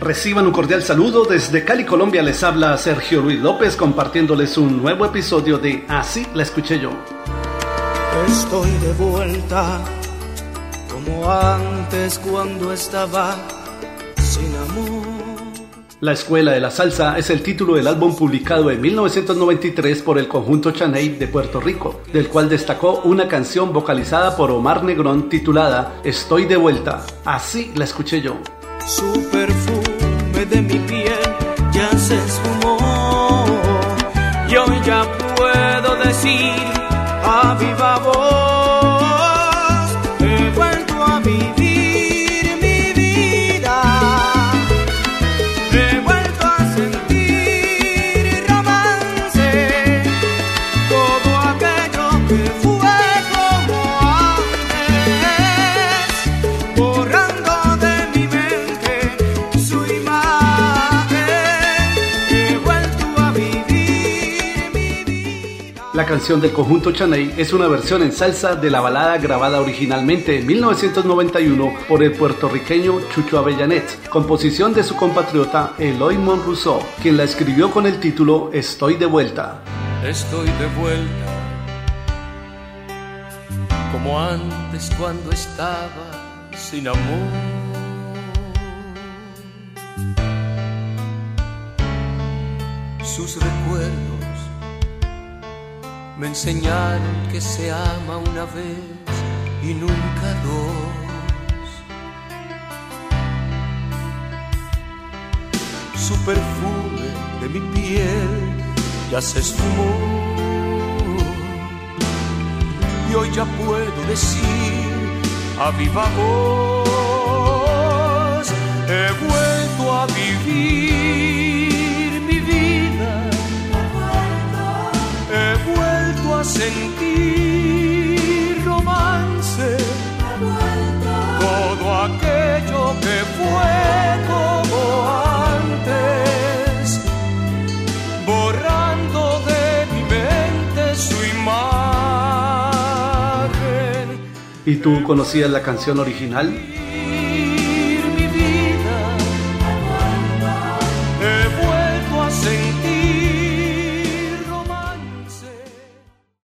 Reciban un cordial saludo desde Cali, Colombia. Les habla Sergio Luis López compartiéndoles un nuevo episodio de Así la escuché yo. Estoy de vuelta como antes cuando estaba sin amor. La Escuela de la Salsa es el título del álbum publicado en 1993 por el conjunto Chaney de Puerto Rico, del cual destacó una canción vocalizada por Omar Negrón titulada Estoy de vuelta. Así la escuché yo. Su Yo ya puedo decir a viva voz. La canción del conjunto Chaney es una versión en salsa de la balada grabada originalmente en 1991 por el puertorriqueño Chucho Avellanet, composición de su compatriota Eloy Monrousseau, quien la escribió con el título Estoy de vuelta. Estoy de vuelta, como antes cuando estaba sin amor. Sus recuerdos me enseñaron que se ama una vez y nunca dos. Su perfume de mi piel ya se esfumó. Y hoy ya puedo decir a viva voz, he vuelto a vivir sentir romance. Todo aquello que fue como antes, borrando de mi mente su imagen. ¿Y tú conocías la canción original?